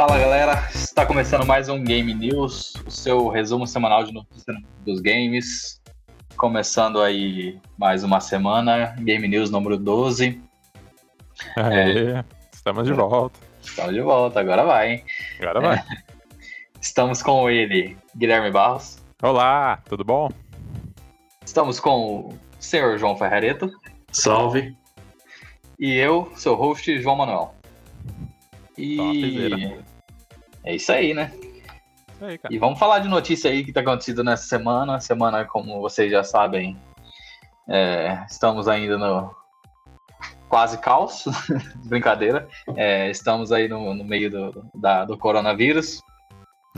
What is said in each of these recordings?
Fala galera, está começando mais um Game News, o seu resumo semanal de notícias dos games. Começando aí mais uma semana, Game News número 12. Aê, estamos de volta. Estamos de volta, agora vai, hein? Agora vai. Estamos com ele, Guilherme Barros. Olá, tudo bom? Estamos com o senhor João Ferrareto. Salve. E eu, seu host, João Manuel. E. é isso aí, né? Isso aí. E vamos falar de notícia aí que tá acontecendo nessa semana. Semana, como vocês já sabem, é, estamos ainda no quase caos. Brincadeira. É, estamos aí no, no meio do, da- do coronavírus.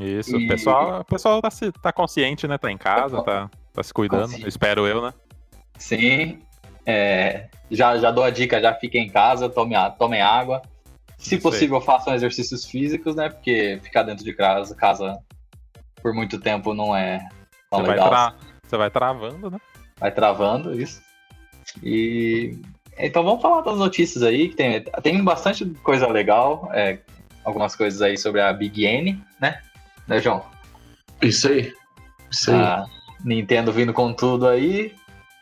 Isso, E- o pessoal, o pessoal tá, se- tá consciente, né? Tá em casa, tá, tá se cuidando. Consciente. Espero eu, né? Sim. É, já, já dou a dica, já fiquem em casa, tomem, a- tomem água. Se possível, façam exercícios físicos, né? Porque ficar dentro de casa, casa por muito tempo não é tão Você vai, legal. tra- você vai travando, né? vai travando isso. E então vamos falar das notícias aí, que tem, tem bastante coisa legal, é, algumas coisas aí sobre a Big N, né? Né, João? Isso aí. Isso aí. A Nintendo vindo com tudo aí,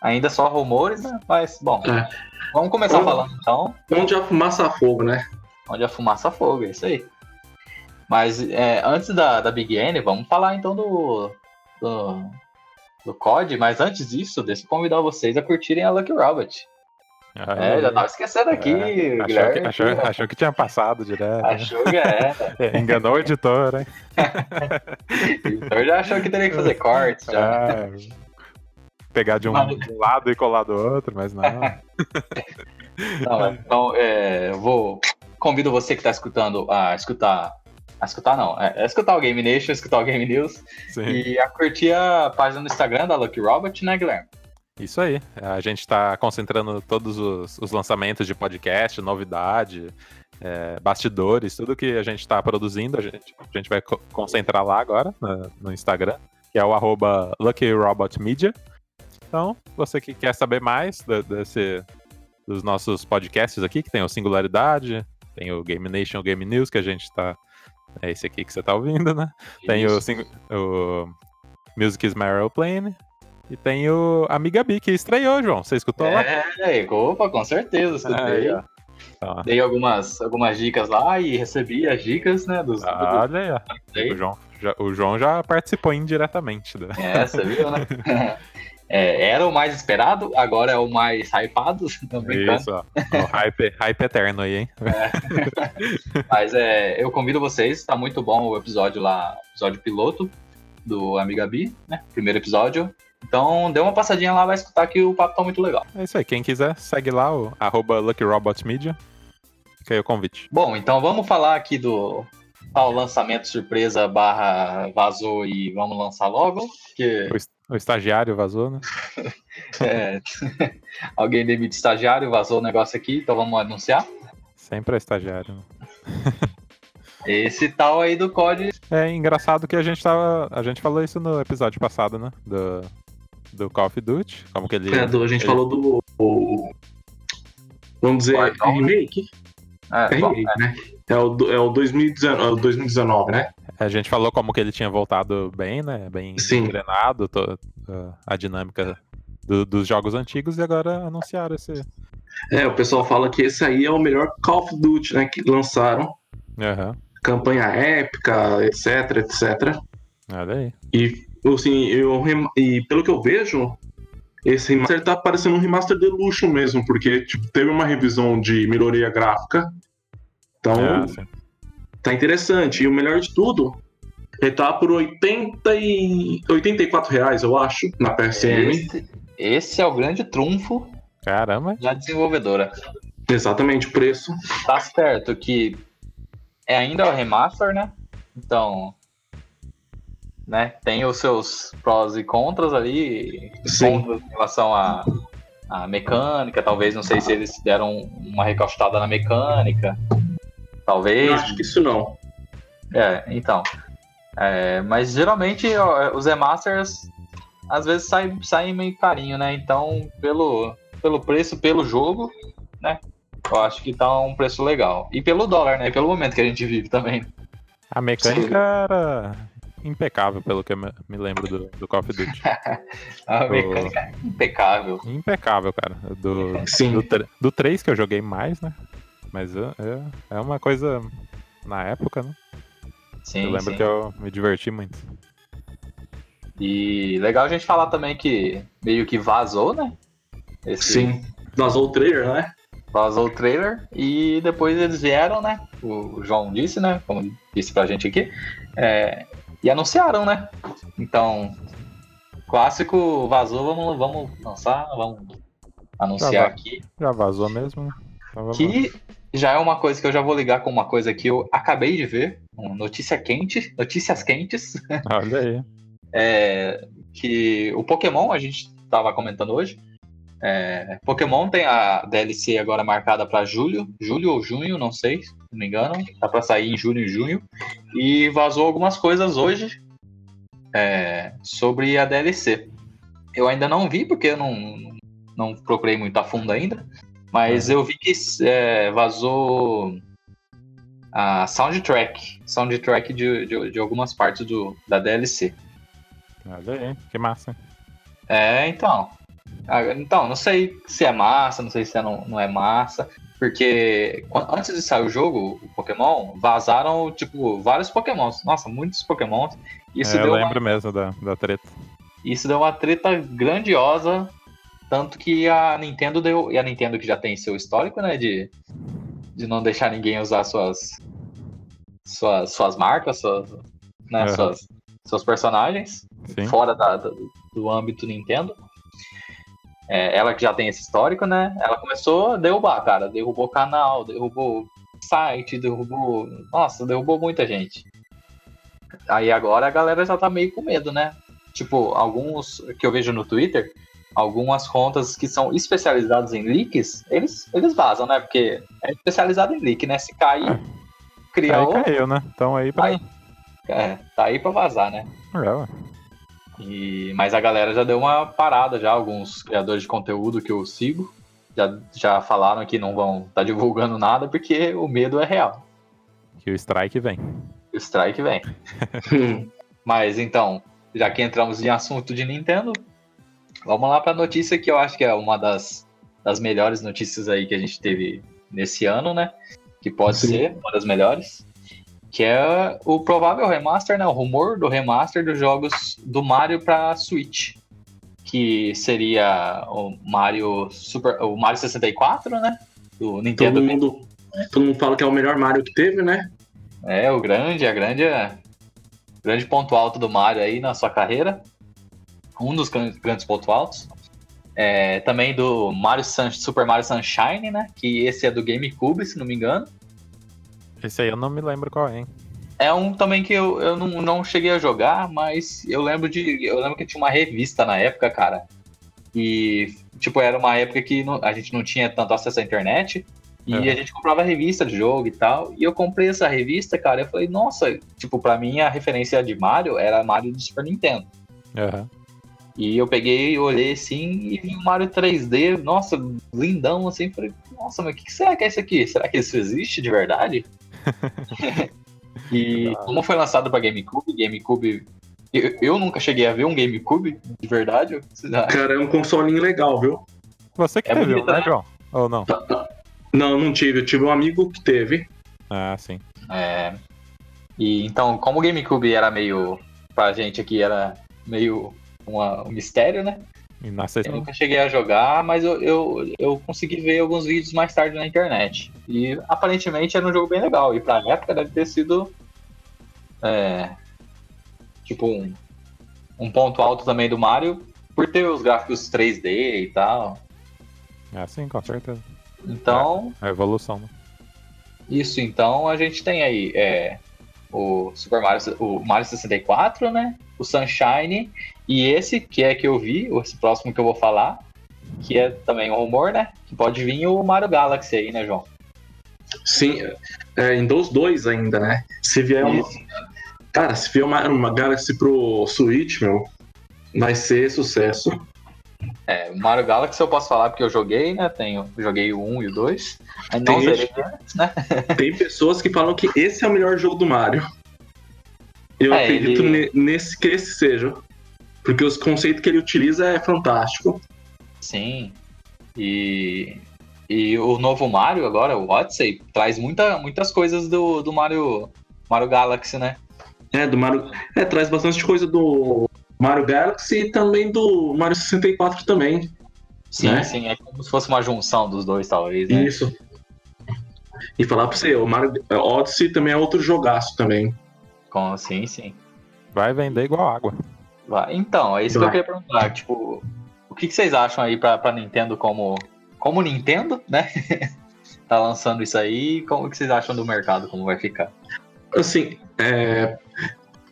ainda só rumores, né? Mas, bom, É. vamos começar falando então, Onde a fumaça a fogo, né? Onde a fumaça fogo, é isso aí. Mas é, antes da, da Big N, vamos falar então do, do, do COD, mas antes disso, deixa eu convidar vocês a curtirem a Lucky Robot. É, Aí, já tava esquecendo aqui, é, achou, que, achou, achou que tinha passado direto. Achou que é. É, Enganou o editor, hein? O editor já achou que teria que fazer cortes. Já. É, pegar de um, Mas- de um lado e colar do outro, mas não. Não, então, é, eu vou. Convido você que está escutando a escutar. A escutar não, é, é escutar o Game Nation, escutar o Game News Sim. e a curtir a página no Instagram da Lucky Robot, né, Guilherme? Isso aí. A gente está concentrando todos os, os lançamentos de podcast, novidade, é, bastidores, tudo que a gente está produzindo, a gente, a gente vai co- concentrar lá agora no, no Instagram, que é o arroba Lucky Robot Media. Então, você que quer saber mais da- desse, dos nossos podcasts aqui, que tem o Singularidade, tem o Game Nation, o Game News, que a gente está. É esse aqui que você está ouvindo, né? Tem o, o Music is My Aeroplane. E tem o Amiga B, que estreou, João. Você escutou lá? É, opa, com certeza, escutei. Tá. Dei algumas, algumas dicas lá e recebi as dicas, né, dos... Ah, Olha aí, do- O João, já, o João já participou indiretamente. Da... É, você viu, né? É, era o mais esperado, agora é o mais hypado. Isso, ó. O hype, hype eterno aí, hein? Mas é, eu convido vocês, tá muito bom o episódio lá, episódio piloto do Amiga B, né? Primeiro episódio. Então dê uma passadinha lá, vai escutar que o papo tá muito legal. É isso aí. Quem quiser, segue lá o arroba Media. Fica aí o convite. Bom, então vamos falar aqui do tal lançamento surpresa barra vazou e vamos lançar logo. Porque o estagiário vazou, né? é, alguém demite estagiário, vazou o negócio aqui, então vamos anunciar. Sempre é estagiário. né? Esse tal aí do COD. É engraçado que a gente tava. A gente falou isso no episódio passado, né? Do, do Call of Duty. Como que ele. É, do- a gente ele- falou do. o- vamos dizer, Warzone. remake? É, É bom, remake, né? É o, é o 2019, é o 2019, né? A gente falou como que ele tinha voltado bem, né? Bem Sim. treinado, to- a- dinâmica do- dos jogos antigos e agora anunciaram esse. É, o pessoal fala que esse aí é o melhor Call of Duty, né? Que lançaram. Aham. Campanha épica, etc, etc. Olha aí. E, assim, eu, e pelo que eu vejo, esse remaster tá parecendo um remaster de luxo mesmo, porque tipo, teve uma revisão de melhoria gráfica. Então, É. tá interessante. E o melhor de tudo, ele tá por 80 e... 84 reais, eu acho, na PSN. esse, esse é o grande trunfo Caramba. da desenvolvedora. Exatamente o preço. Tá certo que é ainda o remaster, né? Então, né? Tem os seus prós e contras ali, Sim. contras em relação à, à mecânica, talvez, não sei se eles deram uma recaustada na mecânica, talvez. Eu acho que isso não. É, então. É, mas geralmente ó, os remasters às vezes saem saem meio carinho, né? Então, pelo, pelo preço, pelo jogo, né? Eu acho que tá um preço legal. E pelo dólar, né? E pelo momento que a gente vive também. A mecânica era impecável, pelo que eu me lembro do, do Call of Duty. A mecânica é impecável. Impecável, cara. Do, Sim. do, do 3 que eu joguei mais, né? Mas é, é- é uma coisa na época, né? Sim, eu lembro sim. que eu me diverti muito. E legal a gente falar também que meio que vazou, né? Esse, Sim. Vazou o trailer, né? Vazou o trailer e depois eles vieram, né? O João disse, né? Como disse pra gente aqui. é, e anunciaram, né? Então, clássico vazou, vamos, vamos lançar, vamos anunciar vai. aqui. Já vazou mesmo, né? Então. Que já é uma coisa que eu já vou ligar com uma coisa que eu acabei de ver. Notícia quente, notícias quentes. Olha aí. é, que o Pokémon, a gente estava comentando hoje, é, Pokémon tem a DLC agora marcada para julho, julho ou junho, não sei, se não me engano, tá para sair em julho e junho, e vazou algumas coisas hoje é, sobre a DLC. Eu ainda não vi porque eu não, não procurei muito a fundo ainda, mas eu vi que é, vazou a soundtrack, soundtrack de, de, de algumas partes do, da DLC. Olha aí. Que massa. É, então. Ah, Então, não sei se é massa, não sei se é não, não é massa, porque antes de sair o jogo, o Pokémon, vazaram, tipo, vários Pokémons. Nossa, muitos Pokémons. Isso, É, eu deu uma, lembro mesmo da, da treta. isso deu uma treta grandiosa, tanto que a Nintendo deu. E a Nintendo que já tem seu histórico, né, de, de não deixar ninguém usar suas, suas, suas marcas, suas, né, Aham. suas, seus personagens Sim. fora da- do, do âmbito Nintendo. É, ela que já tem esse histórico, né? Ela começou a derrubar, cara. Derrubou canal, derrubou site, derrubou. Nossa, derrubou muita gente. Aí agora a galera já tá meio com medo, né? Tipo, alguns que eu vejo no Twitter, algumas contas que são especializadas em leaks, eles, eles vazam, né? Porque é especializado em leak, né? Se cair, cria Aí outro. caiu, né? Então aí pra. Aí. É, tá aí pra vazar, né? É. E, mas a galera já deu uma parada já, alguns criadores de conteúdo que eu sigo já, já falaram que não vão estar divulgando nada porque o medo é real. Que o strike vem. O strike vem. Mas então, já que entramos em assunto de Nintendo, vamos lá para a notícia que eu acho que é uma das, das melhores notícias aí que a gente teve nesse ano, né? Que pode Sim. ser uma das melhores. Que é o provável remaster, né? O rumor do remaster dos jogos do Mario para Switch. Que seria o Mario Super, o Mario 64, né? Do Nintendo Todo mundo, todo mundo fala que é o melhor Mario que teve, né? É, o grande, a grande, grande ponto alto do Mario aí na sua carreira. Um dos gran- grandes pontos altos. É, também do Mario Sun- Super Mario Sunshine, né? Que esse é do GameCube, se não me engano. Esse aí eu não me lembro qual é, hein? É um também que eu, eu não, não cheguei a jogar, mas eu lembro de. Eu lembro que tinha uma revista na época, cara. E, tipo, era uma época que não- a gente não tinha tanto acesso à internet. E a gente comprava revista de jogo e tal. E eu comprei essa revista, cara. Eu falei, nossa, tipo, pra mim a referência de Mario era Mario do Super Nintendo. Aham. E eu peguei, olhei assim e vi um Mario 3D, nossa, lindão, assim. Falei, nossa, mas o que, que será que é isso aqui? Será que isso existe de verdade? e como foi lançado pra GameCube, GameCube. Eu, eu nunca cheguei a ver um GameCube de verdade. Cara, é um consolinho legal, viu? Você que É teve, né, né? João? Ou não? Não, não tive. Eu tive um amigo que teve. Ah, sim. É, e então, como o GameCube era meio. Pra gente aqui era meio uma- um mistério, né? Eu nunca cheguei a jogar, mas eu, eu, eu consegui ver alguns vídeos mais tarde na internet. E aparentemente era um jogo bem legal. E pra época deve ter sido. é, tipo, um, um ponto alto também do Mario, por ter os gráficos 3D e tal. Ah, sim, com certeza. Então, A evolução, né? isso. Então a gente tem aí é, o Super Mario, o Mario 64, né? O Sunshine. E esse, que é que eu vi, esse próximo que eu vou falar, que é também um rumor, né? Que pode vir o Mario Galaxy aí, né, João? Sim, é, em dos dois ainda, né? Se vier. Isso. Cara, se vier uma, uma Galaxy pro Switch, meu, vai ser sucesso. É, o Mario Galaxy eu posso falar porque eu joguei, né? Tenho, joguei o 1 e o 2. Aí Tem gente- antes, né? Tem pessoas que falam que esse é o melhor jogo do Mario. Eu É, acredito ele- ne- nesse que esse seja. Porque os conceitos que ele utiliza é fantástico. Sim. E, e o novo Mario agora, o Odyssey, traz muita, muitas coisas do, do Mario, Mario Galaxy, né? É, do Mario. É, traz bastante coisa do Mario Galaxy e também do Mario 64 também. Sim, Né? sim. É como se fosse uma junção dos dois, talvez, né? Isso. E falar pra você, o Mario Odyssey também é outro jogaço também. Com, sim, sim. Vai vender igual água. Vai. Então, é isso que eu Vai. queria perguntar. Tipo, o que, que vocês acham aí pra, pra Nintendo como, como Nintendo, né? tá lançando isso aí. Como que vocês acham do mercado, como vai ficar? Assim, é,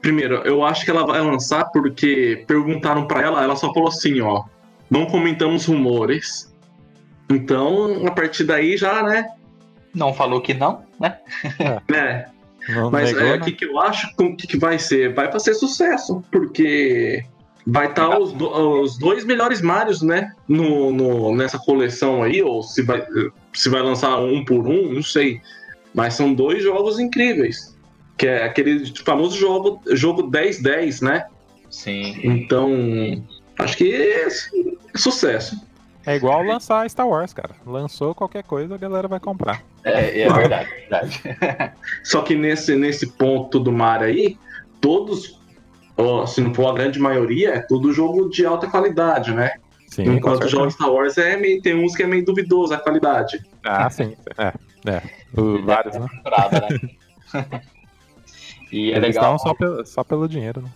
primeiro, eu acho que ela vai lançar porque perguntaram pra ela, ela só falou assim, ó, não comentamos rumores. Então, a partir daí já, né? Não falou que não, né? né Não mas negou, é, né? o que, que eu acho o que, que vai ser? Vai fazer sucesso, porque vai estar os, do- os dois melhores Marios, né? No, no- nessa coleção aí, ou se vai, se vai lançar um por um, não sei. Mas são dois jogos incríveis. Que é aquele famoso jogo, jogo 10-10, né? Sim. Então, acho que é sucesso. É igual lançar Star Wars, cara. Lançou qualquer coisa, a galera vai comprar. É, é verdade, é verdade. Só que nesse, nesse ponto do mar aí, todos, ó, se não for a grande maioria, é tudo jogo de alta qualidade, né? Sim, Enquanto certeza. jogos Star Wars é meio, tem uns que é meio duvidoso a qualidade. Ah, sim. É, é. O- vários, né? Temporada, né? E é Eles legal, estavam só pelo, só pelo dinheiro, né?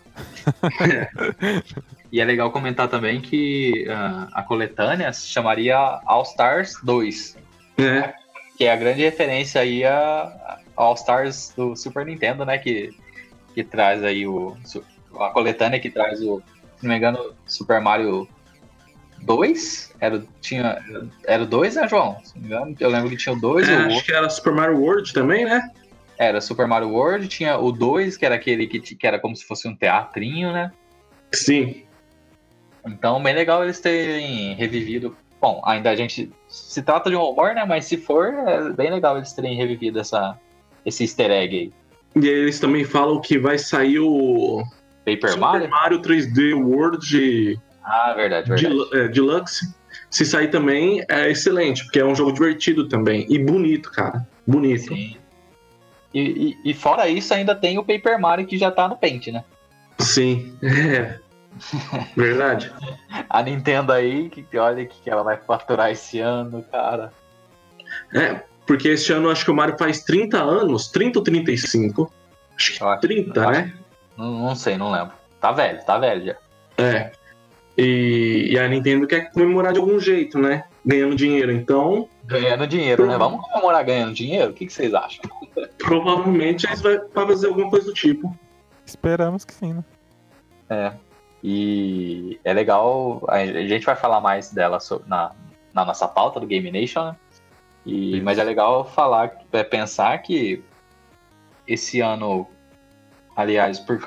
e é legal comentar também que ah, a coletânea se chamaria All Stars 2, É, que é a grande referência aí a All Stars do Super Nintendo, né? Que, que traz aí o. A coletânea que traz o. Se não me engano, Super Mario 2? Era, tinha, era o 2, né, João? Se não me engano, eu lembro que tinha o 2 é, o acho que era Super Mario World também, né? Era Super Mario World, tinha o 2, que era aquele que, que era como se fosse um teatrinho, né? Sim. Então, bem legal eles terem revivido. Bom, ainda a gente se trata de um rumor, né? Mas se for, é bem legal eles terem revivido essa, esse easter egg aí. E aí eles também falam que vai sair o Paper Super Mario? Mario 3D World Ah, verdade, verdade. Del- é, Deluxe. Se sair também, é excelente, porque é um jogo divertido também. E bonito, cara. Bonito. Sim. E, e- e fora isso, ainda tem o Paper Mario que já tá no Paint, né? Sim. É. Verdade. A Nintendo aí, que olha o que ela vai faturar esse ano, cara. É, porque este ano acho que o Mario faz 30 anos, 30 ou 35? Acho que acho- 30, eu acho- né? Não, não sei, não lembro. Tá velho, tá velho já. É. E, e a Nintendo quer comemorar de algum jeito, né? Ganhando dinheiro. Então, Ganhando dinheiro, né? Vamos comemorar ganhando dinheiro? O que, que vocês acham? provavelmente eles vão vai fazer alguma coisa do tipo. Esperamos que sim, né? É. E é legal, a gente vai falar mais dela na, na nossa pauta do Game Nation, né? E, mas é legal falar, é, pensar que esse ano, aliás, por,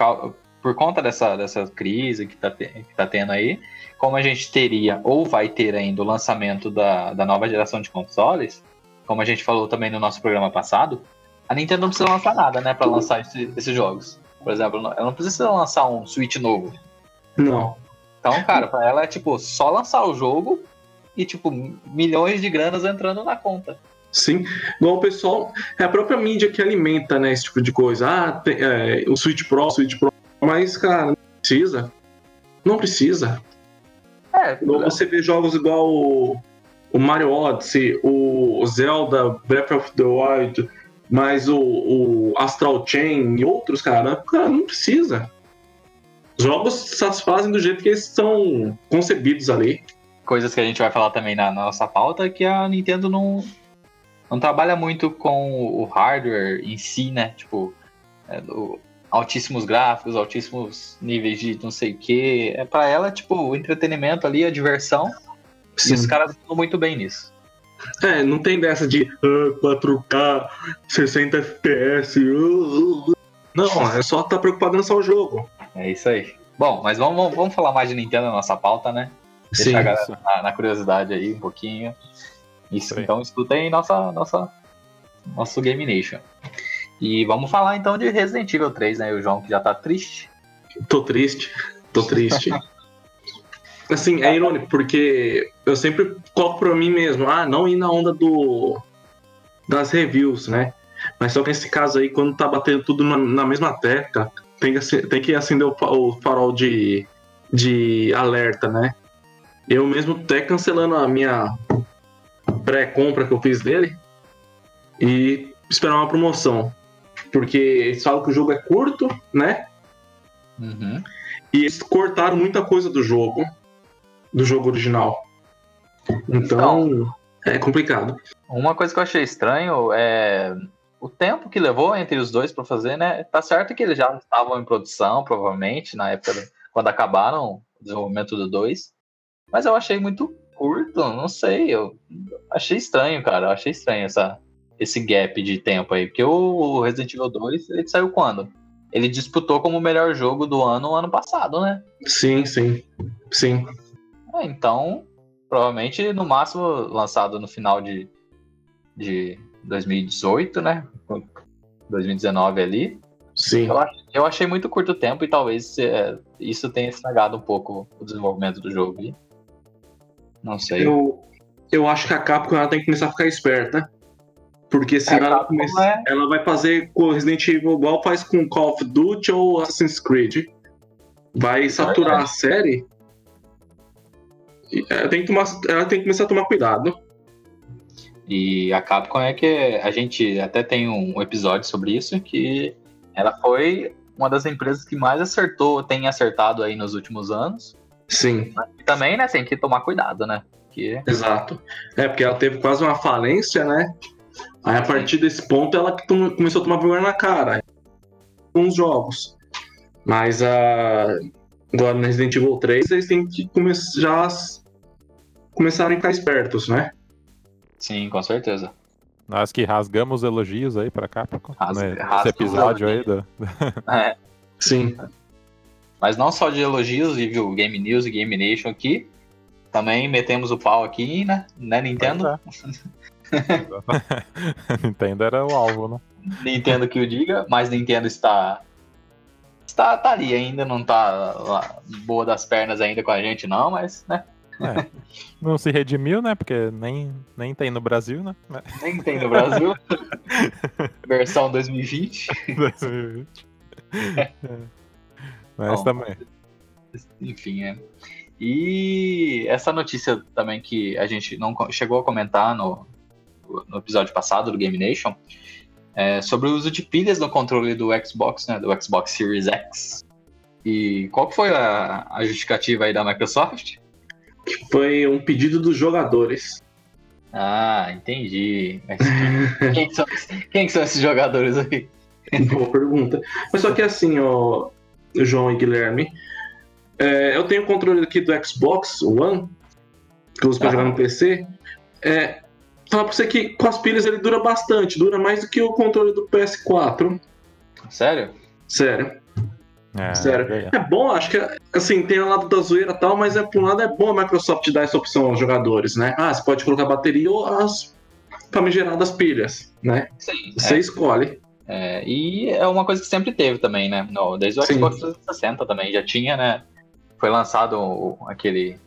por conta dessa, dessa crise que tá, que tá tendo aí, como a gente teria ou vai ter ainda o lançamento da, da nova geração de consoles, como a gente falou também no nosso programa passado, a Nintendo não precisa lançar nada, né, para lançar esse- esses jogos. Por exemplo, ela não precisa lançar um Switch novo. Não. Então, cara, pra ela é tipo só lançar o jogo e tipo milhões de granas entrando na conta. Sim. Igual o pessoal. É a própria mídia que alimenta, né? Esse tipo de coisa. Ah, tem, é, o Switch Pro, o Switch Pro. Mas, cara, não precisa. Não precisa. É, Igual você vê jogos igual o, o Mario Odyssey, o Zelda Breath of the Wild, mas o, o Astral Chain e outros, cara, cara, não precisa. Jogos satisfazem do jeito que eles são concebidos ali. coisas que a gente vai falar também na, na nossa pauta que a Nintendo não não trabalha muito com o hardware em si, né? Tipo, é, o- altíssimos gráficos, altíssimos níveis de não sei o que. É para ela tipo o entretenimento ali, a diversão. E os caras estão muito bem nisso. É, não tem dessa de ah, 4K, 60 FPS. uh, uh. Não, é só estar preocupado em lançar o jogo. É isso aí. Bom, mas vamos, vamos, vamos falar mais de Nintendo na nossa pauta, né? Deixar a galera na, na curiosidade aí um pouquinho. Isso, aí. então escuta aí nossa, nossa, nosso Game Nation. E vamos falar então de Resident Evil 3, né? O João que já tá triste. Tô triste, tô triste. assim, é irônico, porque eu sempre coloco pra mim mesmo, ah, não ir na onda do das reviews, né? Mas só que nesse caso aí, quando tá batendo tudo na, na mesma tecla, tem que, tem que acender o, o farol de, de alerta, né? Eu mesmo até cancelando a minha pré-compra que eu fiz dele e esperar uma promoção. Porque eles falam que o jogo é curto, né? Uhum. E eles cortaram muita coisa do jogo, do jogo original. Então, é complicado. Uma coisa que eu achei estranho é o tempo que levou entre os dois para fazer, né? Tá certo que eles já estavam em produção, provavelmente, na época do- quando acabaram o desenvolvimento do 2. Mas eu achei muito curto, não sei. Eu achei estranho, cara. Eu achei estranho essa, esse gap de tempo aí. Porque o Resident Evil 2, ele saiu quando? Ele disputou como o melhor jogo do ano ano passado, né? Sim, sim. Sim. É, então, provavelmente no máximo lançado no final de, de 2018, né? 2019 ali. Sim. Eu, eu achei muito curto tempo e talvez é, isso tenha estragado um pouco o desenvolvimento do jogo. Não sei. Eu, eu acho que a Capcom ela tem que começar a ficar esperta. Porque senão É, a ela, Capcom começa- é- ela vai fazer com o Resident Evil igual faz com Call of Duty ou Assassin's Creed. Vai saturar a série. Ela tem, que tomar, ela tem que começar a tomar cuidado. E a Capcom é que a gente até tem um episódio sobre isso, que ela foi uma das empresas que mais acertou, tem acertado aí nos últimos anos. Sim, E também, né, tem que tomar cuidado, né? Que exato. É, porque ela teve quase uma falência, né? Aí a partir desse ponto ela começou a tomar vergonha na cara. Com os jogos. Mas a. Agora no Resident Evil 3 eles têm que come já começarem a ficar espertos, né? sim, com certeza. Nós que rasgamos elogios aí pra Capcom. Ras- né, rasga Esse os episódio aí do. É, Sim. Mas não só de elogios, e viu Game News e Game Nation aqui. Também metemos o pau aqui, né? Né, Nintendo? Nintendo era o alvo, né? Nintendo que o diga, mas Nintendo está. Está tá ali ainda, não tá lá, boa das pernas ainda com a gente, não, mas, né? É. Não se redimiu, né? Porque nem, nem tem no Brasil, né? Nem tem no Brasil. Versão 2020. 2020. É. Mas Bom. também. Enfim, é. E essa notícia também que a gente não chegou a comentar no, no episódio passado do Game Nation é sobre o uso de pilhas no controle do Xbox, né? Do Xbox Series X. E qual foi a, a justificativa aí da Microsoft? Que foi um pedido dos jogadores. Ah, entendi. Mas quem, que são, quem que são esses jogadores aí? Boa pergunta. Mas só que assim, ó, João e Guilherme, é, eu tenho o controle aqui do Xbox One, que eu uso pra Ah. jogar no PC. É, falar pra você que com as pilhas ele dura bastante, dura mais do que o controle do PS4. Sério? Sério, É, sério. ganha. É bom, acho que assim, tem o lado da zoeira e tal, mas é, por um lado é bom a Microsoft dar essa opção aos jogadores, né? Ah, você pode colocar bateria ou as famigeradas pilhas, né? Sim. Você escolhe. É, e é uma coisa que sempre teve também, né? No, desde o Sim. Xbox 360 também já tinha, né? Foi lançado aquele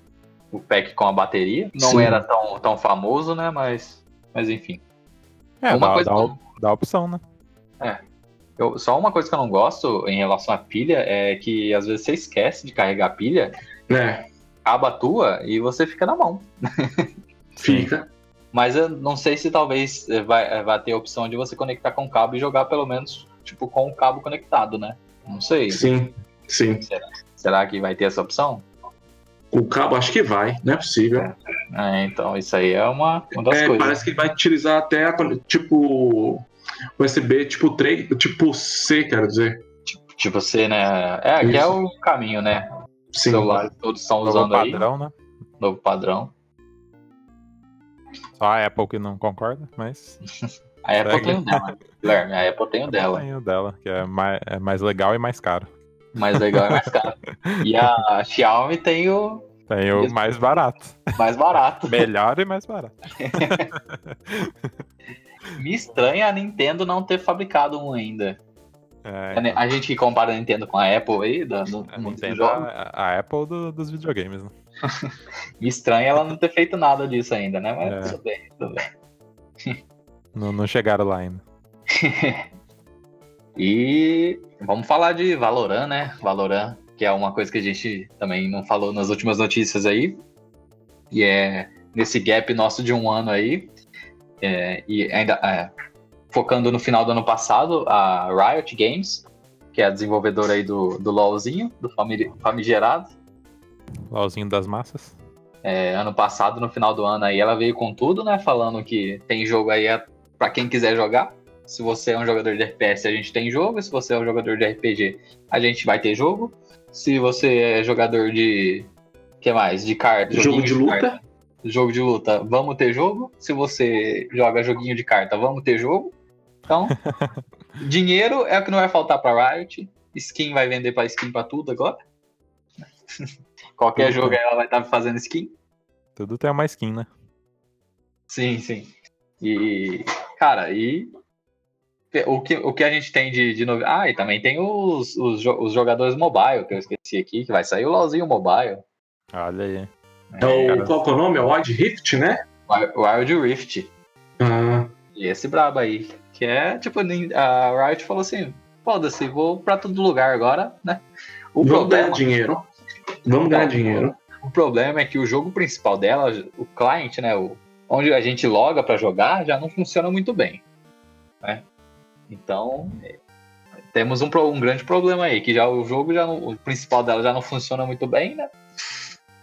o pack com a bateria. Não Sim. era tão, tão famoso, né? Mas, mas enfim. É, uma dá, coisa dá, dá opção, né? eu- só uma coisa que eu não gosto em relação à pilha é que às vezes você esquece de carregar a pilha, né? acaba a tua e você fica na mão. Fica. Mas eu não sei se talvez eh, vai, eh, vai ter a opção de você conectar com o cabo e jogar pelo menos tipo com o cabo conectado, né? Não sei. Sim, sim. Será que vai ter essa opção? O cabo, acho que vai, não é possível. É, então, isso aí é uma, uma das É, coisas. parece que ele vai utilizar até tipo USB tipo 3, tipo C, quero dizer. Tipo, você, né? É, que é o caminho, né? Sim. celulares todos estão Novo usando aí. padrão, né? Novo padrão. Só a Apple que não concorda, mas A Apple tem o dela. Guilherme, a Apple tem o dela. tem o dela, que é mais, é mais legal e mais caro. Mais legal e mais caro. E a Xiaomi tem o Tem o mais barato. mais barato. Melhor e mais barato. Me estranha a Nintendo não ter fabricado um ainda. É, A gente compara a Nintendo com a Apple aí, da, no a Nintendo, jogos, a, a Apple do- dos videogames, né? me estranha ela não ter feito nada disso ainda, né? Mas É. tudo bem, tudo bem. Não, não chegaram lá ainda. E vamos falar de Valorant, né? Valorant, que é uma coisa que a gente também não falou nas últimas notícias aí. E é nesse gap nosso de um ano aí. é, e ainda é, focando no final do ano passado, a Riot Games, que é a desenvolvedora aí do, do LoLzinho, do fami- famigerado. LOLzinho das massas. É, ano passado, no final do ano aí, ela veio com tudo, né? Falando que tem jogo aí é pra quem quiser jogar. Se você é um jogador de FPS, a gente tem jogo. Se você é um jogador de RPG, a gente vai ter jogo. Se você é jogador de. que mais? De carta. Jogo de carta, luta. jogo de luta, vamos ter jogo. Se você joga joguinho de carta, vamos ter jogo. Então, dinheiro é o que não vai faltar pra Riot. Skin vai vender pra skin pra tudo agora. Qualquer Tudo jogo bem. ela vai estar fazendo skin. Tudo tem uma skin, né? Sim, sim. E, cara, e o que, o que a gente tem de, de novo. Ah, e também tem os, os, os jogadores mobile, que eu esqueci aqui, que vai sair o LoLzinho mobile. Olha aí. É o, cara. qual que é o nome? É o Wild Rift, né? Wi- Wild Rift. Ah, E esse brabo aí. Que é, tipo, a Riot falou assim: foda-se, vou pra todo lugar agora, né? O vamos ganhar problema, dinheiro. Vamos ganhar dinheiro. o problema é que o jogo principal dela, o client, né? O, onde a gente loga pra jogar, já não funciona muito bem. Né? Então, temos um, um grande problema aí, que já o jogo já não- o principal dela já não funciona muito bem, né?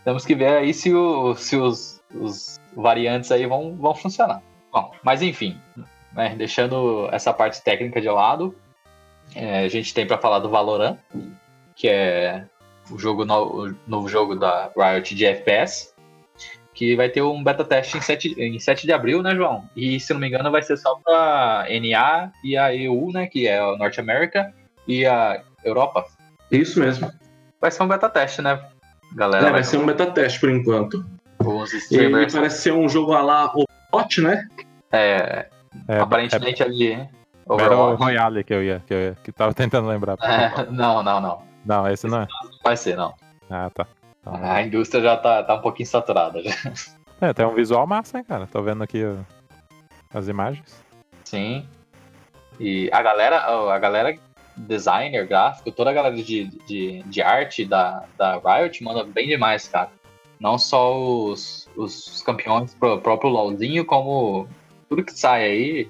Temos que ver aí se, o- se os, os variantes aí vão, vão funcionar. Bom, mas enfim, né, deixando essa parte técnica de lado, é, a gente tem para falar do Valorant, que é o jogo no- o novo jogo da Riot de FPS, que vai ter um beta teste em 7, em 7 de abril, né, João? E se não me engano, vai ser só para NA e a EU, né, que é a Norte América e a Europa. Isso mesmo. Vai ser um beta teste, né? Galera, É, vai ser um beta teste por enquanto. os E parece ser um jogo a lá Overwatch, né? É, É, aparentemente ali. é, Battle Overwatch. Royale que eu ia, que eu ia, que tava tentando lembrar. É, não, não, não. Não, esse não é. Vai ser, não. Ah, tá. Então, A indústria já tá, tá um pouquinho saturada. Já. É, tem um visual massa, hein, cara. Tô vendo aqui ó, as imagens. Sim. E a galera, a galera designer, gráfico, toda a galera de, de, de arte da, da Riot manda bem demais, cara. Não só os, os campeões pro próprio LoLzinho, como tudo que sai aí.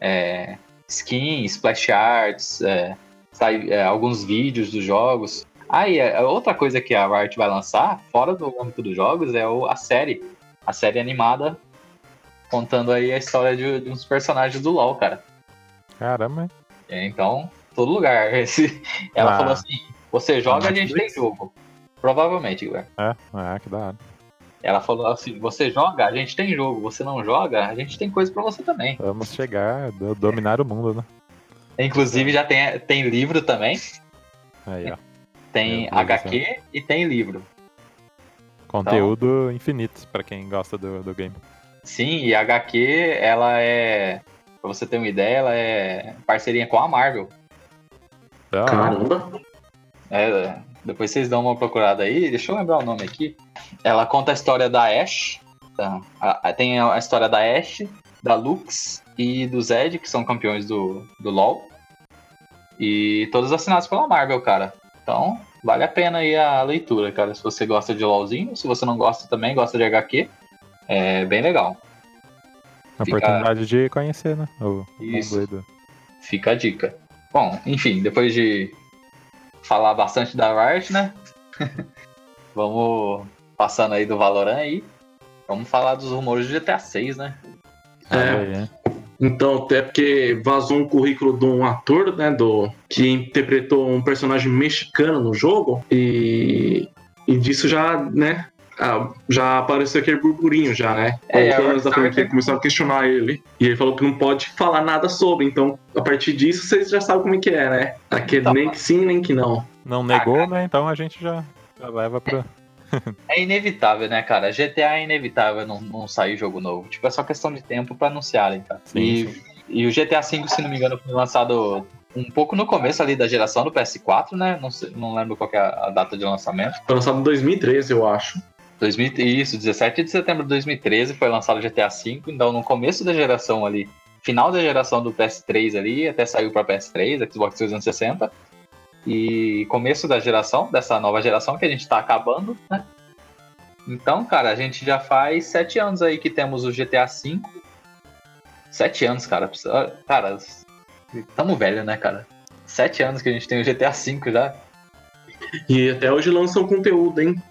É, skin, splash arts, é, sai é, alguns vídeos dos jogos. Ah, e é, outra coisa que a Riot vai lançar, fora do âmbito dos jogos, é o, a série. A série animada contando aí a história de, de uns personagens do LoL, cara. Caramba? É, Então, todo lugar. Esse- Ela Ah. falou assim: você joga, a gente tem jogo. Provavelmente, Guilherme. É, é, que da hora. Ela falou assim: você joga, a gente tem jogo. Você não joga, a gente tem coisa pra você também. Vamos chegar, do- dominar o mundo, né? Inclusive, já tem, tem livro também. Aí, ó. Tem HQ e tem livro. Conteúdo infinito pra quem gosta do, do game. Sim, e a HQ, ela é. Pra você ter uma ideia, ela é parceria com a Marvel. Hora. Caramba. É, depois vocês dão uma procurada aí, deixa eu lembrar o nome aqui. Ela conta a história da Ashe. tá? Tem a história da Ashe, da Lux e do Zed, que são campeões do, do LoL. E todos assinados pela Marvel, cara. Então, vale a pena aí a leitura, cara. Se você gosta de LoLzinho, se você não gosta também, gosta de HQ, é bem legal. Uma Fica- oportunidade de conhecer, né? O Isso. do... Fica a dica. Bom, enfim, depois de falar bastante da Riot, né? Vamos passando aí do Valorant aí. Vamos falar dos rumores de GTA 6, né? É. Hein? Então, até porque vazou um currículo de um ator, né, do que interpretou um personagem mexicano no jogo e, e disso já, né, ah, já apareceu aquele burburinho já, né? É, donos da franquia começaram a questionar ele e ele falou que não pode falar nada sobre. Então, a partir disso, vocês já sabem como é que é, né? Aquele Tá. nem que sim, nem que não. Não negou, né? Então a gente já, já leva pro. É inevitável, né, cara? GTA é inevitável não, não sair jogo novo. Tipo, é só questão de tempo pra anunciarem, cara. Sim, e sim. e o GTA V, se não me engano, foi lançado um pouco no começo ali da geração do PS4, né? Não, sei, não lembro qual é a data de lançamento. Foi lançado em 2013, eu acho. 2000, isso, 17 de setembro de 2013 foi lançado o GTA V, então no começo da geração ali, final da geração do PS3 ali, até saiu para PS3, Xbox 360, e começo da geração, dessa nova geração que a gente tá acabando, né? Então, cara, a gente já faz sete anos aí que temos o GTA V. Sete anos, cara. Cara, tamo velho, né, cara? Sete anos que a gente tem o GTA V já. E até hoje lançam conteúdo, hein?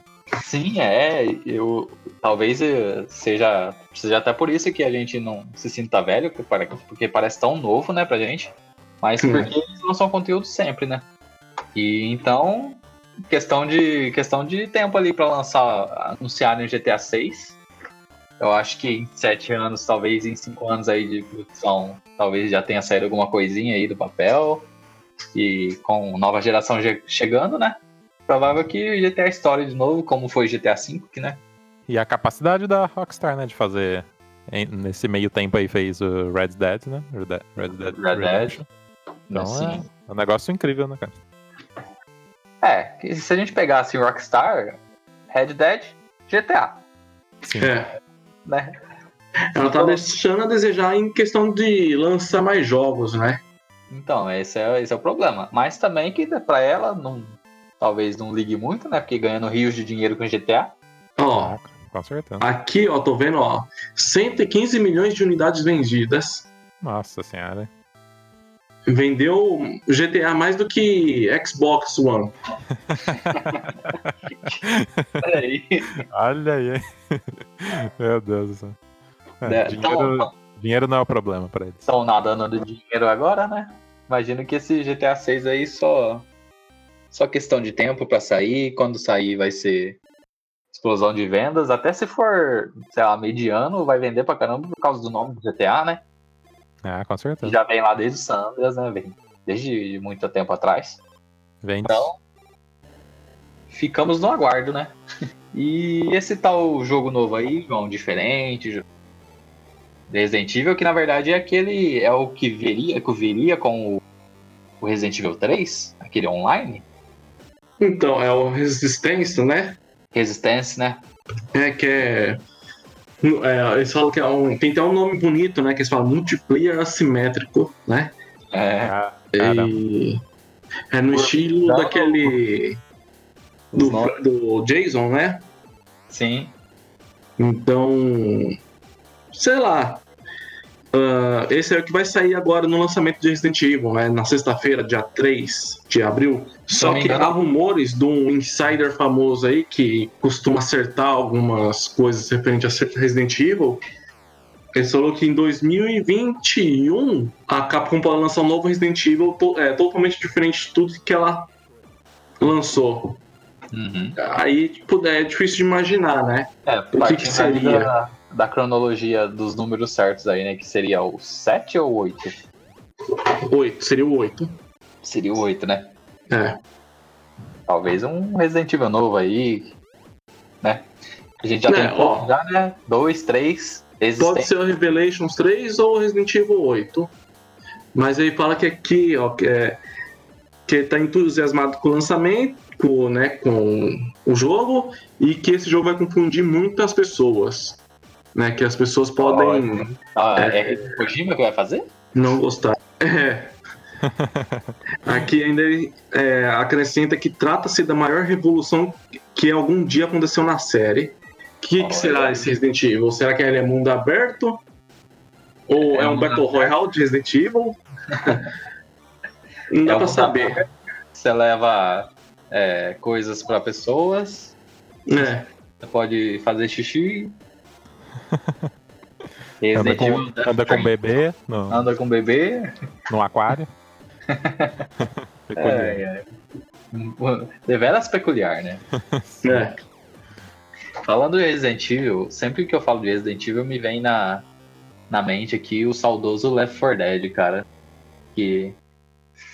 Sim, é. Eu talvez eh, seja seja até por isso que a gente não se sinta velho, porque parece tão novo, né, pra gente. Mas Sim. porque eles lançam conteúdo sempre, né? E então, questão de questão de tempo ali para lançar, anunciarem o GTA 6. Eu acho que em sete anos, talvez em cinco anos aí de produção, talvez já tenha saído alguma coisinha aí do papel. E com nova geração chegando, né? provável que GTA Story de novo, como foi GTA V, né? E a capacidade da Rockstar, né, de fazer nesse meio tempo aí fez o Red Dead, né? Red Dead, Red Dead. Red Dead. Então é, é um negócio incrível, né, cara? É, se a gente pegasse o Rockstar, Red Dead, GTA. Sim. É. Né? Ela tá deixando a desejar em questão de lançar mais jogos, né? Então, esse é, esse é o problema. Mas também que pra ela não talvez não ligue muito, né? Porque ganhando rios de dinheiro com GTA. Ó, com certeza. Aqui, ó, tô vendo, ó, 115 milhões de unidades vendidas. Nossa senhora. Vendeu GTA mais do que Xbox One. Olha aí. Olha aí. Meu Deus do céu. É, é, dinheiro, então, dinheiro não é o problema para eles. Estão nadando de dinheiro agora, né? Imagino que esse GTA 6 aí só só questão de tempo para sair. Quando sair, vai ser explosão de vendas. Até se for, sei lá, mediano, vai vender pra caramba por causa do nome do GTA, né? Ah, com certeza. Já vem lá desde o San Andreas, né? Vem desde muito tempo atrás. Vem. Então, ficamos no aguardo, né? E esse tal jogo novo aí, João, diferente, Resident Evil, que na verdade é aquele, é o que viria, que viria com o Resident Evil 3, aquele online. Então, é o Resistência, né? Resistência, né? É, que é... é. eles falam que é um. Tem até um nome bonito, né? Que eles falam multiplayer assimétrico, né? É. E, é no estilo daquele. Do, do Jason, né? Sim. Então. Sei lá. Uh, esse é o que vai sair agora no lançamento de Resident Evil, né? Na sexta-feira, dia 3 de abril. Só que há rumores de um insider famoso aí que costuma acertar algumas coisas referentes a Resident Evil. Ele falou que em 2021 a Capcom pode lançar um novo Resident Evil é, totalmente diferente de tudo que ela lançou. Uhum. Aí tipo, é difícil de imaginar, né? É, o que, que seria? da cronologia dos números certos aí, né? Que seria o 7 ou o 8? 8, seria o 8. Seria o 8, né? É. Talvez um Resident Evil novo aí, né? A gente já é, tem pouco, já, né? 2, 3. Pode ser o Revelations 3 ou o Resident Evil 8. Mas aí fala que aqui, ó, que, é, que tá entusiasmado com o lançamento, com, né, com o jogo, e que esse jogo vai confundir muitas pessoas né? Que as pessoas podem. Ah, é, é Kojima que vai fazer? Não gostar. É. Aqui ainda é, acrescenta que trata-se da maior revolução que algum dia aconteceu na série. O que, que, será esse Resident Evil? Será que ele é mundo aberto? Ou é, é um Battle Royale de Resident Evil? Não dá é pra saber. Você leva é, coisas para pessoas. É. Você pode fazer xixi anda com, anda com bebê. No, anda com bebê. No aquário. peculiar. É, é. Deveras peculiar, né? é. Falando de Resident Evil, sempre que eu falo de Resident Evil, me vem na, na mente aqui o saudoso Left 4 Dead, cara. Que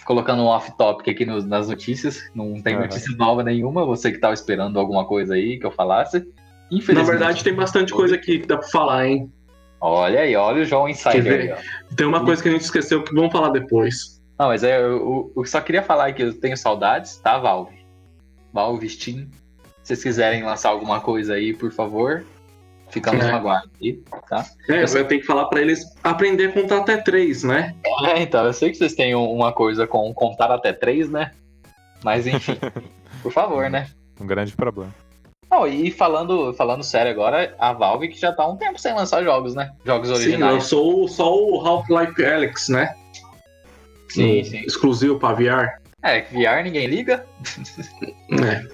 colocando um off-topic aqui nos, nas notícias, não tem uhum. notícia nova nenhuma, você que tava esperando alguma coisa aí que eu falasse. Na verdade, tem bastante coisa aqui que dá pra falar, hein? Olha aí, olha o João Insider. Aí, ó. Tem uma coisa que a gente esqueceu que vamos falar depois. Não, mas é, eu, eu só queria falar que eu tenho saudades, tá, Valve? Valve, Steam. Se vocês quiserem lançar alguma coisa aí, por favor, ficamos É. no aguardo aí, tá? É, Eu sei- vai ter que falar pra eles aprender a contar até três, né? É, então, eu sei que vocês têm um- uma coisa com contar até três, né? Mas enfim, por favor, né? Um grande problema. Não, e falando, falando sério agora, a Valve que já tá há um tempo sem lançar jogos, né? Jogos Sim, originais. lançou só o Half-Life Alyx, né? Sim, Um sim. Exclusivo pra VR. É, VR ninguém liga. É.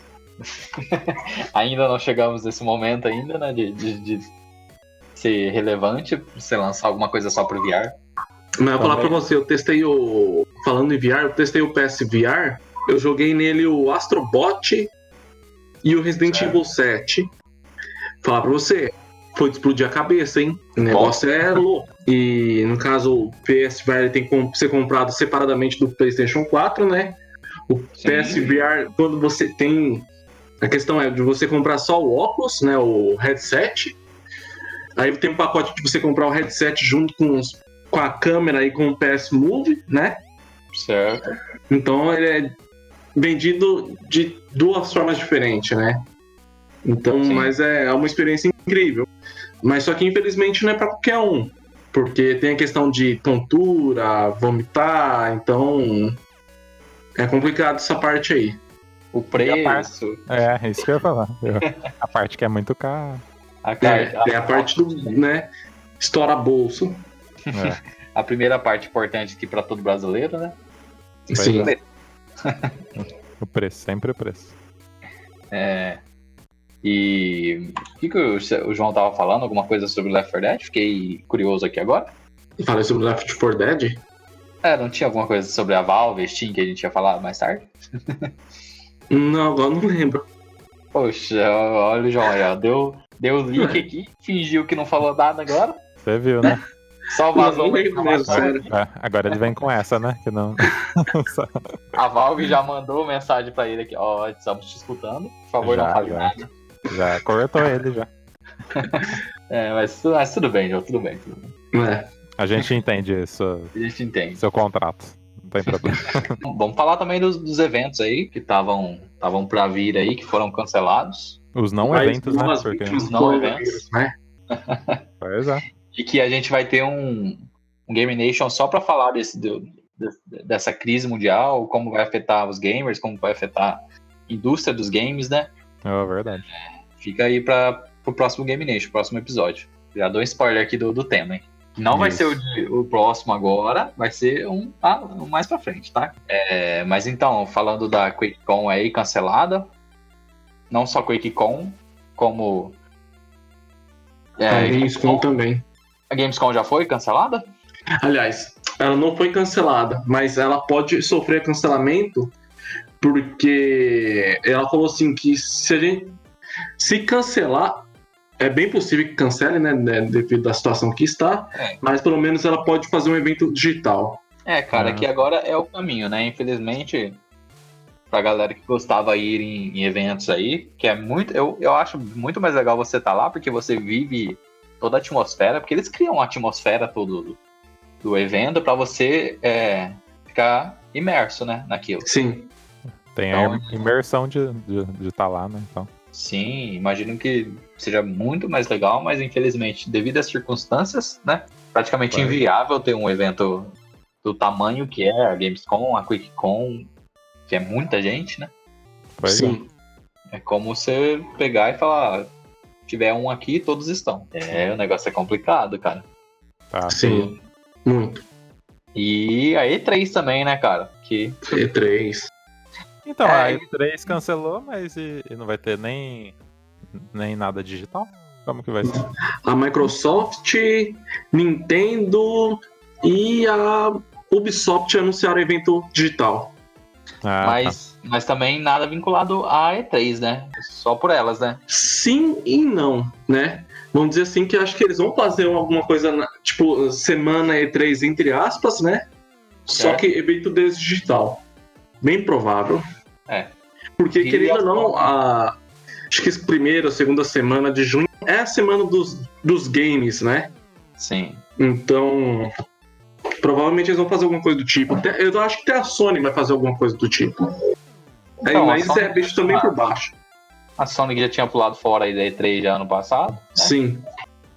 Ainda não chegamos nesse momento ainda, né? De, de, de ser relevante, você lançar alguma coisa só pro VR. Mas eu vou falar pra você, eu testei o. Falando em VR, eu testei o PSVR, eu joguei nele o Astrobot e o Resident Certo. Evil 7. Falar pra você, foi de explodir a cabeça, hein? O negócio é louco. E no caso, o PSVR tem que ser comprado separadamente do PlayStation 4, né? O. PSVR, quando você tem. A questão é de você comprar só o óculos, né? O headset. Aí tem um pacote de você comprar o headset junto com, os- com a câmera e com o PS Move, né? Certo. Então ele é vendido de duas formas diferentes, né? Então, Sim. mas é, é uma experiência incrível. Mas só que infelizmente não é pra qualquer um. Porque tem a questão de tontura, vomitar, então é complicado essa parte aí. O a parte- preço, É, isso que eu ia falar. A parte que é muito cara. a, É, car- tem a parte do, né, estoura bolso. É. a primeira parte importante aqui pra todo brasileiro, né? Pois Sim. é. O preço, sempre o preço. É. E o que, que o, João tava falando? Alguma coisa sobre Left 4 Dead? Fiquei curioso aqui agora. Falei sobre Left 4 Dead. É, não tinha alguma coisa sobre a Valve, Steam, que a gente ia falar mais tarde? Não, agora não lembro. Poxa, olha o João aí, ó. Deu, deu link aqui, fingiu que não falou nada agora. Você viu, né? Só vazou Não mesmo, informação. sério. É, agora ele vem com essa, né? Que não. A Valve já mandou mensagem pra ele aqui, ó, estamos te escutando. Por favor, não Já, fale já. nada. já cortou ele já. É, mas, mas tudo bem, João, tudo bem, tudo bem. É. A gente entende isso, A gente entende. seu contrato. Não tem problema. Vamos falar também dos, dos eventos aí que estavam estavam para vir aí, que foram cancelados. Os não Mas eventos, né? Porque... do Não eventos. né? Pois é. E que a gente vai ter um, um Game Nation só para falar desse, do- de- dessa crise mundial, como vai afetar os gamers, como vai afetar a indústria dos games, né? É verdade. Fica aí para o próximo Game Nation, próximo episódio. Já dou um spoiler aqui do, do tema, hein? Não vai Isso. ser o, de- o próximo agora, vai ser um, ah, um mais pra frente, tá? É, mas então, falando da QuakeCon aí cancelada, não só QuakeCon, como. É, a Gamescom também. A Gamescom já foi cancelada? Aliás, ela não foi cancelada, mas ela pode sofrer cancelamento porque ela falou assim que se a gente se cancelar é bem possível que cancele, né, né, devido à situação que está, É. mas pelo menos ela pode fazer um evento digital. É, cara, Ah. que agora é o caminho, né? Infelizmente, pra galera que gostava de ir em, em eventos aí, que é muito. Eu, eu acho muito mais legal você estar lá, porque você vive toda a atmosfera, porque eles criam uma atmosfera todo do, do evento pra você é, ficar imerso, né, naquilo. Sim, Tem Então- a imersão de estar de, de tá lá, né? Então. Sim, imagino que seja muito mais legal, mas infelizmente, devido às circunstâncias, né? Praticamente Vai. inviável ter um evento do tamanho que é a Gamescom, a QuickCon, que é muita gente, né? Pois sim. É como você pegar e falar, "Ah, tiver um aqui, todos estão. É, o negócio é complicado, cara. é. Tá. Sim, muito. E a E3 também, né, cara? Que E3. Então, É, a E3 cancelou, mas e, e não vai ter nem, nem nada digital? Como que vai ser? A Microsoft, Nintendo e a Ubisoft anunciaram evento digital. Ah, mas, mas também nada vinculado à E3, né? Só por elas, né? Sim e não, né? Vamos dizer assim que acho que eles vão fazer alguma coisa, na- tipo, semana E3, entre aspas, né? Só Certo. que evento deles digital. Bem provável. É. Porque, E querendo ou não, a, acho que a primeira segunda semana de junho é a semana dos, dos games, né? Sim. Então, provavelmente eles vão fazer alguma coisa do tipo. Eu acho que até a Sony vai fazer alguma coisa do tipo. Aí, Então, a mas Sony- é bicho também por baixo. A Sony já tinha pulado fora aí da E3 já ano passado. Sim.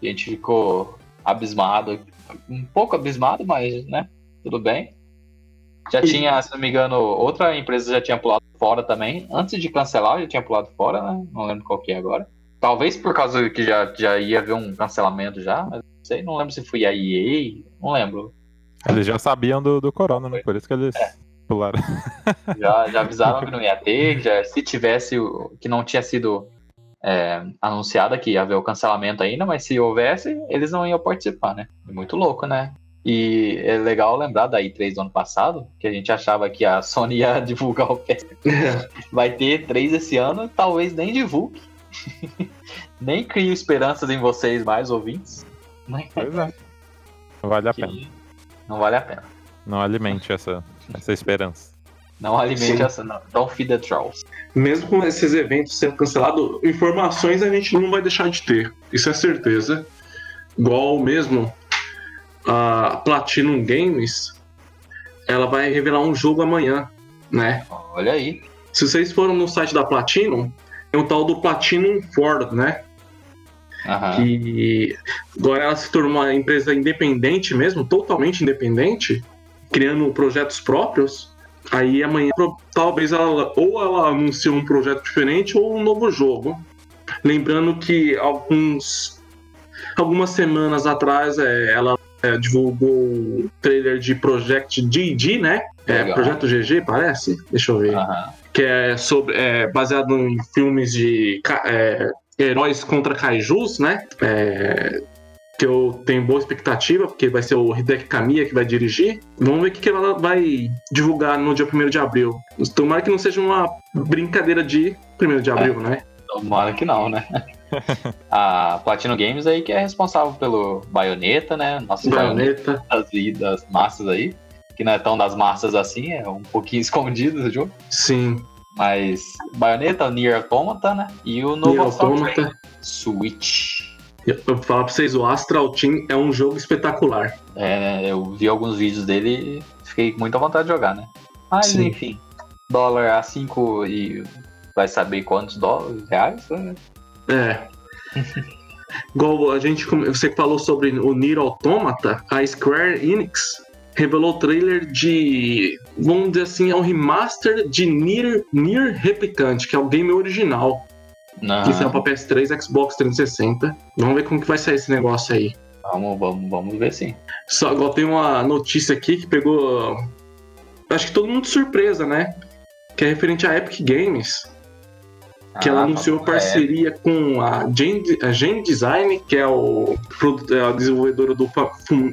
E a gente ficou abismado. Um pouco abismado, mas, né? Tudo bem. Já E- tinha, se não me engano, outra empresa já tinha pulado fora também. Antes de cancelar, já tinha pulado fora, né? Não lembro qual que é agora. Talvez por causa que já, já ia haver um cancelamento já, mas não sei, não lembro se foi a EA, não lembro. Eles já sabiam do, do Corona, né? Por isso que eles É. pularam. Já, já avisaram que não ia ter, já, se tivesse, que não tinha sido é, anunciado que ia haver o cancelamento ainda, mas se houvesse, eles não iam participar, né? É muito louco, né? E é legal lembrar da E3 do ano passado, que a gente achava que a Sony ia divulgar o PS. Vai ter três esse ano, talvez nem divulgue. nem crio esperanças em vocês mais, ouvintes. Pois é. Não vale a Que pena. Não vale a pena. Não alimente essa, essa esperança. Não alimente Sim. essa. Não. Don't feed the trolls. Mesmo com esses eventos sendo cancelados, informações a gente não vai deixar de ter. Isso é certeza. Igual mesmo a Platinum Games, ela vai revelar um jogo amanhã, né? Olha aí. Se vocês foram no site da Platinum, tem o tal do Platinum Ford, né? Aham. que agora ela se tornou uma empresa independente mesmo, totalmente independente, criando projetos próprios. Aí amanhã talvez ela ou ela anuncie um projeto diferente ou um novo jogo. Lembrando que alguns algumas semanas atrás é, ela é, divulgou o trailer de Project GG, né? É. Projeto GG, parece? Deixa eu ver que é sobre é, baseado em filmes de é, heróis contra kaijus, né? É, que eu tenho boa expectativa, porque vai ser o Hideki Kamiya que vai dirigir. Vamos ver o que, ela vai divulgar no dia 1 de abril. Tomara que não seja uma brincadeira de 1 de abril, né? Tomara que não, né? a Platinum Games aí que é responsável pelo Bayonetta, né? Nosso Bayonetta Bayonetta. das, das massas aí. Que não é tão das massas assim, é um pouquinho escondido do jogo. Sim. Mas Bayonetta, o Nier Automata, né? E o novo Nier Automata. Switch. Eu vou falar pra vocês, o Astral Team é um jogo espetacular. É, né? Eu vi alguns vídeos dele e fiquei com muita vontade de jogar, né? Mas Sim. enfim. Dólar a 5 e vai saber quantos dólares, reais, né? É. Igual a gente, você falou sobre o Nier Automata, a Square Enix revelou o trailer de, vamos dizer assim, é um remaster de Nier, Nier Replicante, que é o game original, Não. que saiu pra PS3, Xbox 360. Vamos ver como que vai sair esse negócio aí. Vamos, vamos, vamos ver sim. Só igual tem uma notícia aqui que pegou, acho que todo mundo de surpresa, né? Que é referente à Epic Games. que ela Ah, anunciou é. parceria com a Gen, a Gen Design, que é, o, é a desenvolvedora do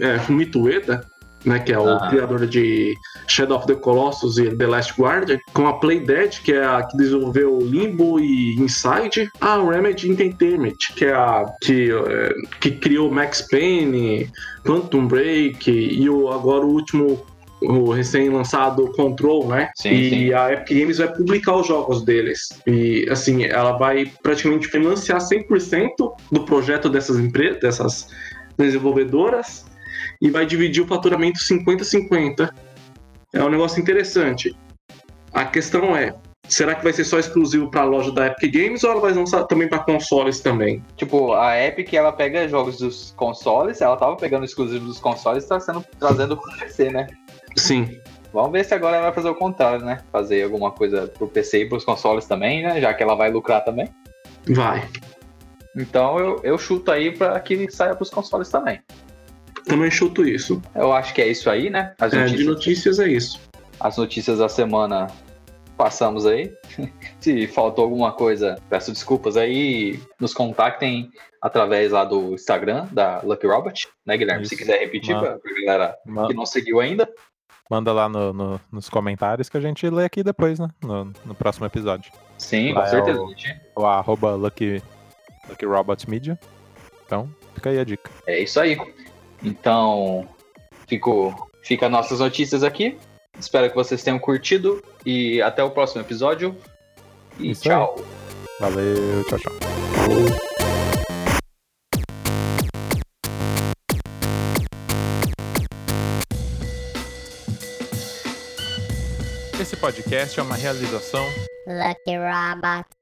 é, Fumito Ueda, né, que é o Aham. criador de Shadow of the Colossus e The Last Guardian, com a Playdead, que é a que desenvolveu Limbo e Inside, a Remedy Entertainment, que é a que, é, que criou Max Payne, Quantum Break e o, agora o último o recém-lançado Control, né? Sim, e sim. a Epic Games vai publicar os jogos deles. E assim, ela vai praticamente financiar 100% do projeto dessas empresas, dessas desenvolvedoras e vai dividir o faturamento 50-50. É um negócio interessante. A questão é, será que vai ser só exclusivo para a loja da Epic Games ou ela vai lançar também para consoles também? Tipo, a Epic, ela pega jogos dos consoles, ela tava pegando exclusivo dos consoles e tá sendo trazendo pro PC, né? Sim. Vamos ver se agora ela vai fazer o contrário, né? Fazer alguma coisa pro PC e pros consoles também, né? Já que ela vai lucrar também. Vai. Então eu, eu chuto aí pra que saia pros consoles também. Também chuto isso. Eu acho que é isso aí, né? As É, notícias, de notícias é isso. as notícias da semana passamos aí. Se faltou alguma coisa, peço desculpas aí. Nos contactem através lá do Instagram da Lucky Robot, né, Guilherme? Se Isso. quiser repetir Ma- pra, galera que não seguiu ainda. Manda lá no- no- nos comentários que a gente lê aqui depois, né? No, no próximo episódio. Sim, Lá com é certeza. o- gente. O arroba Lucky, Lucky Robot Media. Então, fica aí a dica. É isso aí. Então, fico, fica nossas notícias aqui. Espero que vocês tenham curtido e até o próximo episódio. E Isso tchau. Valeu, tchau, tchau. Esse podcast é uma realização Lucky Robot.